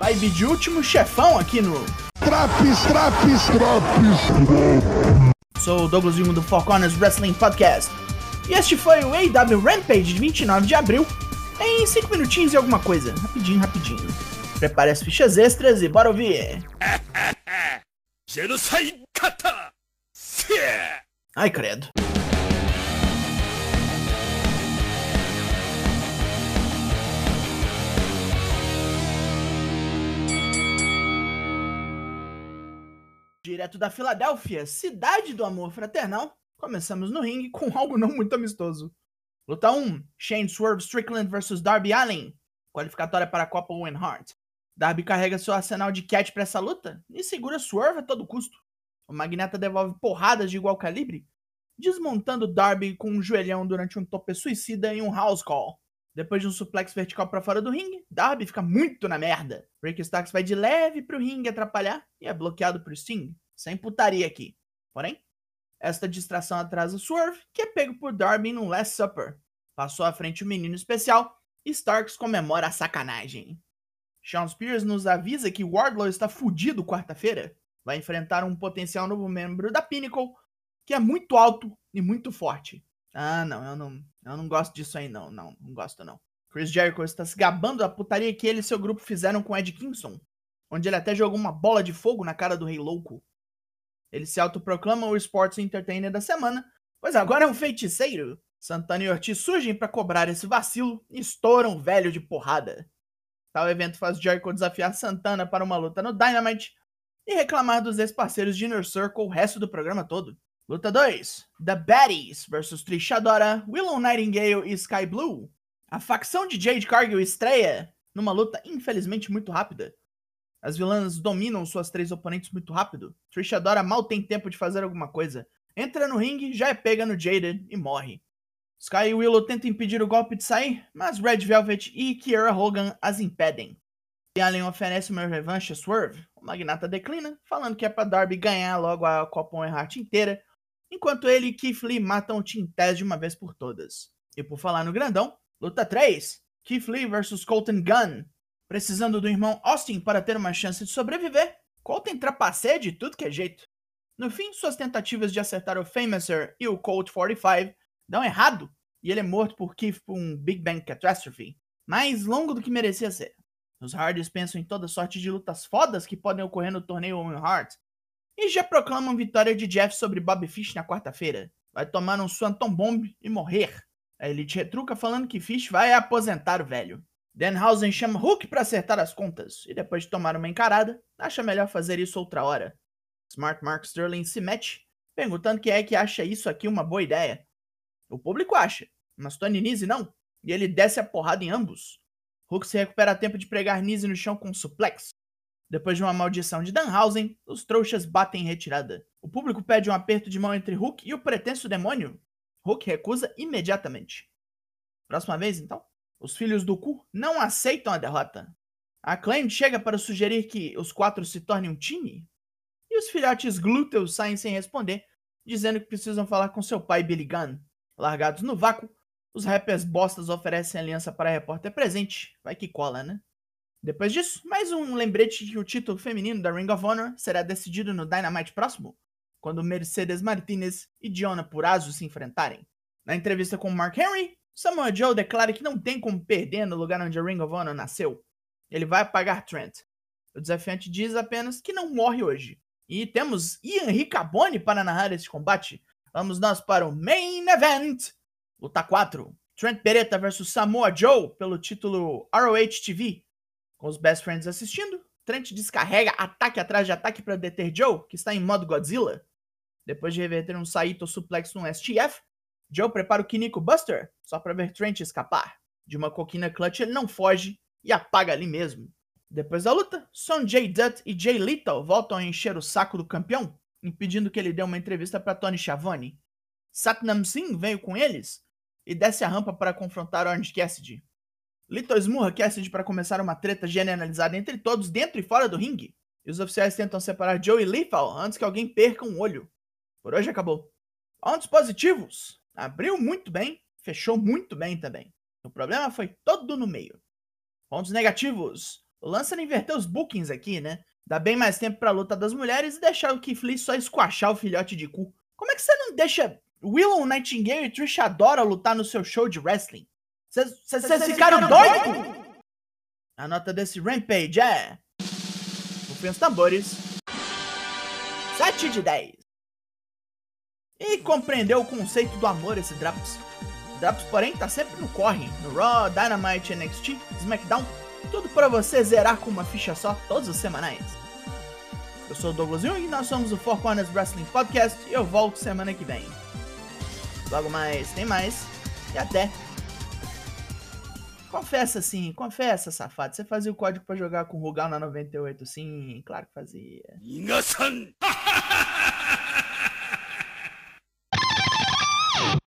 Vibe de último chefão aqui no. Traps, traps, traps. Sou o Douglas Jung do Four Corners Wrestling Podcast. E este foi o AW Rampage de 29 de abril, em 5 minutinhos e alguma coisa. Rapidinho, rapidinho. Prepare as fichas extras e bora ouvir. Ai, credo. Direto da Filadélfia, cidade do amor fraternal, começamos no ringue com algo não muito amistoso. Luta 1: Shane Swerve Strickland vs Darby Allin, qualificatória para a Copa Owen Hart. Darby carrega seu arsenal de catch para essa luta e segura Swerve a todo custo. O Magnata devolve porradas de igual calibre, desmontando Darby com um joelhão durante um tope suicida em um house call. Depois de um suplex vertical para fora do ringue, Darby fica muito na merda. Rick Starks vai de leve pro ringue atrapalhar e é bloqueado por Sting. Sem putaria aqui. Porém, esta distração atrasa Swerve, que é pego por Darby num Last Supper. Passou à frente o menino especial e Starks comemora a sacanagem. Sean Spears nos avisa que Wardlow está fudido quarta-feira. Vai enfrentar um potencial novo membro da Pinnacle, que é muito alto e muito forte. Ah, não, eu não, eu não gosto disso aí, não, não, não gosto não. Chris Jericho está se gabando da putaria que ele e seu grupo fizeram com Ed Kingston, onde ele até jogou uma bola de fogo na cara do Rei Louco. Ele se autoproclama o Sports Entertainer da semana, pois agora é um feiticeiro. Santana e Ortiz surgem para cobrar esse vacilo e estouram o velho de porrada. Tal evento faz Jericho desafiar Santana para uma luta no Dynamite e reclamar dos ex-parceiros de Inner Circle o resto do programa todo. Luta 2: The Baddies vs Trish Adora, Willow Nightingale e Sky Blue. A facção de Jade Cargill estreia numa luta infelizmente muito rápida. As vilãs dominam suas três oponentes muito rápido. Trish Adora mal tem tempo de fazer alguma coisa. Entra no ringue, já é pega no Jaded e morre. Sky e Willow tentam impedir o golpe de sair, mas Red Velvet e Kiera Hogan as impedem. E Allen oferece uma revanche a Swerve. O magnata declina, falando que é para Darby ganhar logo a Copa Heart inteira, enquanto ele e Keith Lee matam Taz de uma vez por todas. E por falar no grandão, luta 3: Keith Lee vs Colton Gunn. Precisando do irmão Austin para ter uma chance de sobreviver, Colton trapaceia de tudo que é jeito. No fim, suas tentativas de acertar o Famouser e o Colt 45 dão errado, e ele é morto por Keith por um Big Bang Catastrophe, mais longo do que merecia ser. Os Hardys pensam em toda sorte de lutas fodas que podem ocorrer no torneio Owen Hart, e já proclamam vitória de Jeff sobre Bob Fish na quarta-feira. Vai tomar um Swanton Bomb e morrer. A Elite retruca falando que Fish vai aposentar o velho. Danhausen chama Hulk para acertar as contas, e depois de tomar uma encarada, acha melhor fazer isso outra hora. Smart Mark Sterling se mete, perguntando quem é que acha isso aqui uma boa ideia. O público acha, mas Tony Nese não, e ele desce a porrada em ambos. Hulk se recupera a tempo de pregar Nese no chão com um suplex. Depois de uma maldição de Danhausen, os trouxas batem em retirada. O público pede um aperto de mão entre Hulk e o pretenso demônio. Hulk recusa imediatamente. Próxima vez, então? Os filhos do cu não aceitam a derrota. A Acclaimed chega para sugerir que os quatro se tornem um time. E os filhotes glúteos saem sem responder, dizendo que precisam falar com seu pai Billy Gunn. Largados no vácuo, os rappers bostas oferecem aliança para a repórter presente. Vai que cola, né? Depois disso, mais um lembrete de que o título feminino da Ring of Honor será decidido no Dynamite próximo, quando Mercedes Martinez e Diona Purazo se enfrentarem. Na entrevista com Mark Henry, Samoa Joe declara que não tem como perder no lugar onde a Ring of Honor nasceu. Ele vai apagar Trent. O desafiante diz apenas que não morre hoje. E temos Ian Riccaboni para narrar esse combate. Vamos nós para o Main Event. Luta 4. Trent Beretta versus Samoa Joe pelo título ROH TV. Com os Best Friends assistindo, Trent descarrega ataque atrás de ataque para deter Joe, que está em modo Godzilla. Depois de reverter um Saito suplex no STF, Joe prepara o Kiniko Buster, só para ver Trent escapar. De uma coquina clutch ele não foge e apaga ali mesmo. Depois da luta, Sonjay Dutt e Jay Lethal voltam a encher o saco do campeão, impedindo que ele dê uma entrevista para Tony Schiavone. Satnam Singh veio com eles e desce a rampa para confrontar Orange Cassidy. Lethal esmurra Cassidy para começar uma treta generalizada entre todos dentro e fora do ringue. E os oficiais tentam separar Joe e Lethal antes que alguém perca um olho. Por hoje acabou. Pontos positivos. Abriu muito bem, fechou muito bem também. O problema foi todo no meio. Pontos negativos. O lance era inverter os bookings aqui, né? Dar bem mais tempo pra luta das mulheres e deixar o Keith só esquachar o filhote de cu. Como é que você não deixa Willow Nightingale e Trish Adora lutar no seu show de wrestling? Vocês ficaram doidos? A nota desse Rampage é. Rufem os tambores. 7 de 10. E compreendeu o conceito do amor esse Draps. Draps, porém, tá sempre no corre. No Raw, Dynamite, NXT, SmackDown. Tudo para você zerar com uma ficha só todos os semanais. Eu sou o Douglas Jung e nós somos o Four Corners Wrestling Podcast e eu volto semana que vem. Logo mais, tem mais. E até! Confessa sim, confessa, safado. Você fazia o código para jogar com o Rugal na 98, sim, claro que fazia.